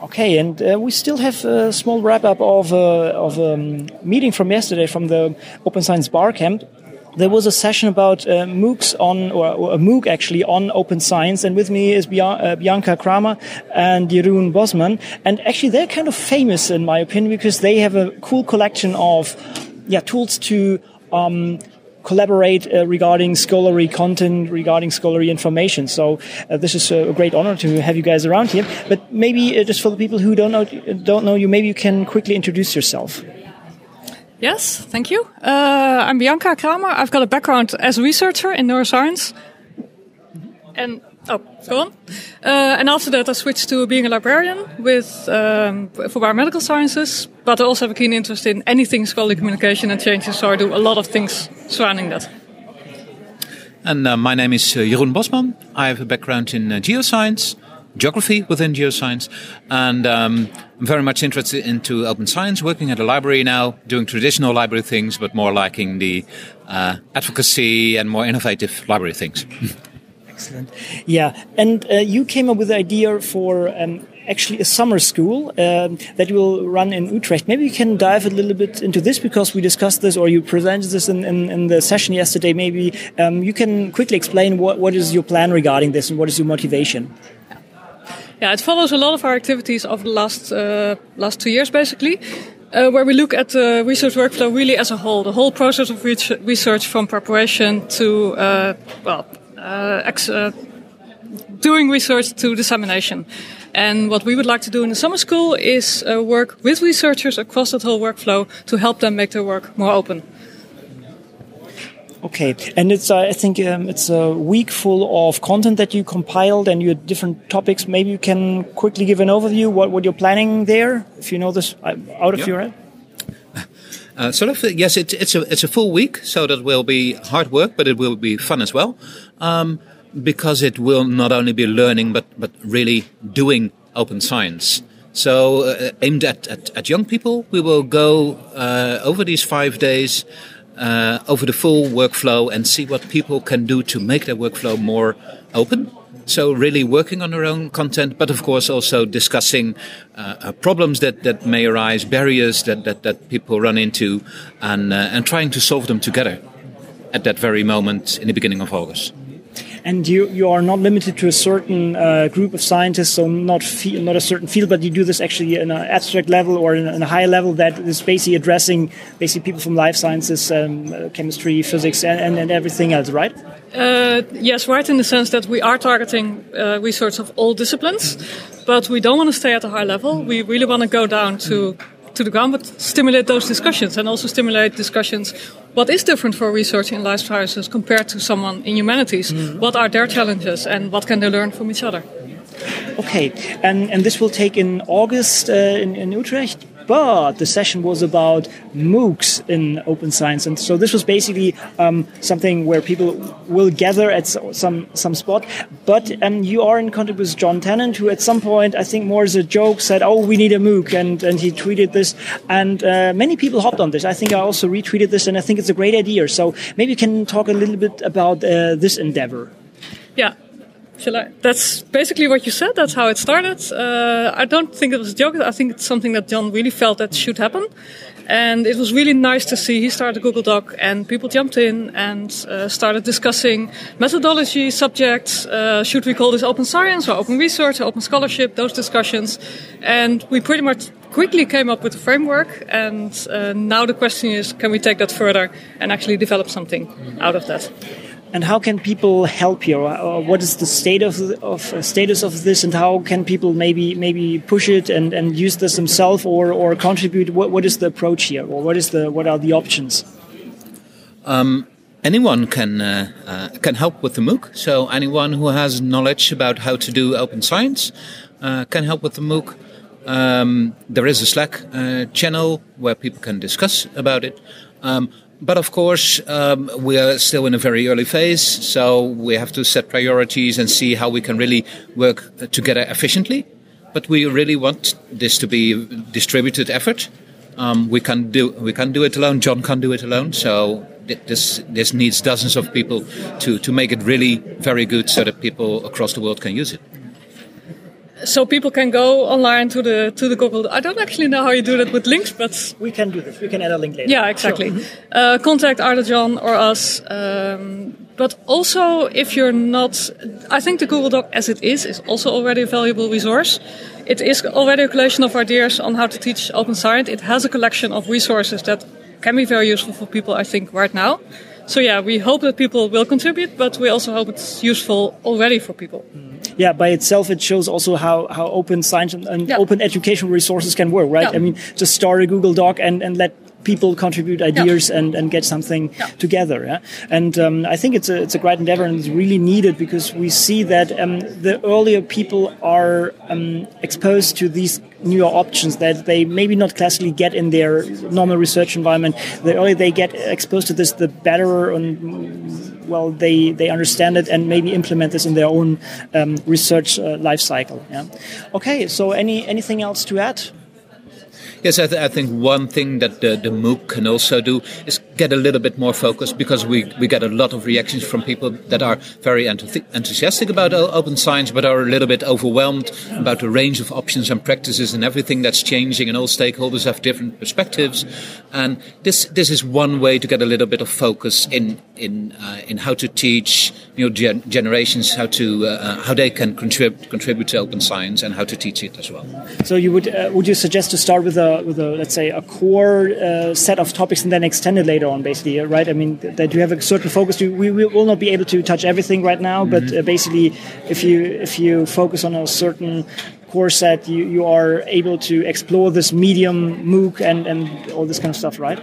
Okay, and uh, we still have a small wrap up of, uh, of a um, meeting from yesterday from the Open Science Bar Camp there was a session about uh, MOOCs on, or, or, a MOOC actually on open science, and with me is uh, Bianca Kramer and Jeroen Bosman, and actually they're kind of famous in my opinion because they have a cool collection of, yeah, tools to um, collaborate uh, regarding scholarly content, regarding scholarly information. So uh, this is a great honor to have you guys around here. But maybe uh, just for the people who don't know don't know you, maybe you can quickly introduce yourself. Yes, thank you. Uh, I'm Bianca Kramer. I've got a background as a researcher in neuroscience. And, oh, go on. Uh, and after that, I switched to being a librarian with, um, for biomedical sciences, but I also have a keen interest in anything scholarly communication and changes, so I do a lot of things surrounding that. And uh, my name is uh, Jeroen Bosman. I have a background in uh, geoscience geography within geoscience, and um, I'm very much interested into open science. Working at a library now, doing traditional library things, but more liking the uh, advocacy and more innovative library things. Excellent. Yeah, and uh, you came up with the idea for. Um, actually, a summer school um, that will run in Utrecht. Maybe you can dive a little bit into this because we discussed this, or you presented this in, in, in the session yesterday. Maybe um, you can quickly explain what, what is your plan regarding this and what is your motivation. Yeah, it follows a lot of our activities over the last uh, last two years, basically, uh, where we look at the research workflow really as a whole, the whole process of research from preparation to uh, well, uh, uh, doing research to dissemination. And what we would like to do in the summer school is uh, work with researchers across that whole workflow to help them make their work more open. Okay, and it's uh, I think um, it's a week full of content that you compiled and you had different topics. Maybe you can quickly give an overview what what you're planning there, if you know this uh, out of your head. Uh, sort of yes, it's it's a it's a full week, so that will be hard work, but it will be fun as well, um, because it will not only be learning but but really doing open science. So uh, aimed at, at, at young people, we will go uh, over these five days uh, over the full workflow and see what people can do to make their workflow more open. So really working on their own content, but of course also discussing uh, uh, problems that, that may arise, barriers that, that, that people run into, and, uh, and trying to solve them together at that very moment in the beginning of August and you you are not limited to a certain uh, group of scientists, so not not a certain field, but you do this actually in an abstract level or in, in a high level that is basically addressing basically people from life sciences, um, uh, chemistry, physics, and, and, and, everything else, right? Uh, yes, right in the sense that we are targeting uh, research of all disciplines, but we don't want to stay at a high level. We really want to go down to to the ground, but stimulate those discussions and also stimulate discussions. What is different for research in life sciences compared to someone in humanities? Mm. What are their challenges and what can they learn from each other? Okay, and, and this will take in August uh, in, in Utrecht but the session was about MOOCs in open science, and so this was basically um, something where people will gather at some some spot. But um, you are in contact with Jon Tennant, who at some point, I think more as a joke, said, "Oh, we need a MOOC," and and he tweeted this, and uh, many people hopped on this. I think I also retweeted this, and I think it's a great idea. So maybe you can talk a little bit about uh, this endeavor. Yeah, Shall I? That's basically what you said. That's how it started. Uh, I don't think it was a joke. I think it's something that Jon really felt that should happen. And it was really nice to see he started Google Doc and people jumped in and uh, started discussing methodology, subjects. Uh, should we call this open science or open research or open scholarship? Those discussions. And we pretty much quickly came up with a framework. And uh, now the question is, can we take that further and actually develop something out of that? And how can people help here? Uh, what is the state of, of uh, status of this, and how can people maybe maybe push it and, and use this themselves or, or contribute? What, what is the approach here, or what is the what are the options? Um, anyone can uh, uh, can help with the MOOC. So anyone who has knowledge about how to do open science uh, can help with the MOOC. Um, there is a Slack uh, channel where people can discuss about it. Um, but of course, um, we are still in a very early phase, so we have to set priorities and see how we can really work together efficiently. But we really want this to be a distributed effort. Um, we can do we can do it alone. Jon can't do it alone. So this this needs dozens of people to to make it really very good, so that people across the world can use it. So people can go online to the to the Google. I don't actually know how you do that with links, but we can do this. We can add a link later. Yeah, exactly. Sure. Uh, contact either Jon or us. Um, but also, if you're not, I think the Google Doc as it is is also already a valuable resource. It is already a collection of ideas on how to teach open science. It has a collection of resources that can be very useful for people, I think, right now. So yeah, we hope that people will contribute, but we also hope it's useful already for people. Yeah, by itself, it shows also how, how open science and, and yeah. open educational resources can work, right? Yeah. I mean, just start a Google Doc and, and let people contribute ideas yeah. and, and get something yeah. together. Yeah? And um, I think it's a, it's a great endeavor and it's really needed because we see that um, the earlier people are um, exposed to these newer options that they maybe not classically get in their normal research environment. The earlier they get exposed to this, the better and well they, they understand it and maybe implement this in their own um, research uh, life cycle. Yeah. Okay, so any anything else to add? Yes, I, th- I, think one thing that the, the MOOC can also do is get a little bit more focused because we, we get a lot of reactions from people that are very enth- enthusiastic about open science but are a little bit overwhelmed about the range of options and practices and everything that's changing and all stakeholders have different perspectives. And this, this is one way to get a little bit of focus in, in, uh, in how to teach new gen- generations how to, uh, uh how they can contrib- contribute to open science and how to teach it as well. So you would, uh, would you suggest to start with a with a let's say a core uh, set of topics and then extend it later on, basically, right? I mean that you have a certain focus. we, we will not be able to touch everything right now, mm -hmm. but mm-hmm. uh, basically, if you if you focus on a certain core set, you, you are able to explore this medium MOOC and, and all this kind of stuff, right?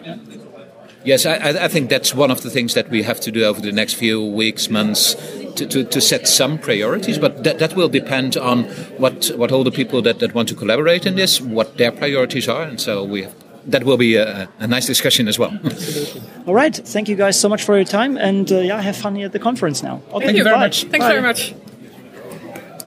Yes, I, I, think that's one of the things that we have to do over the next few weeks, months, to, to, to set some priorities. But that, that will depend on what, what all the people that, that want to collaborate in this, what their priorities are. And so we have, that will be a, a nice discussion as well. Absolutely. All right. Thank you guys so much for your time. And uh, yeah, have fun here at the conference now. Okay. Thank you very Bye. much. Thanks Bye. very much.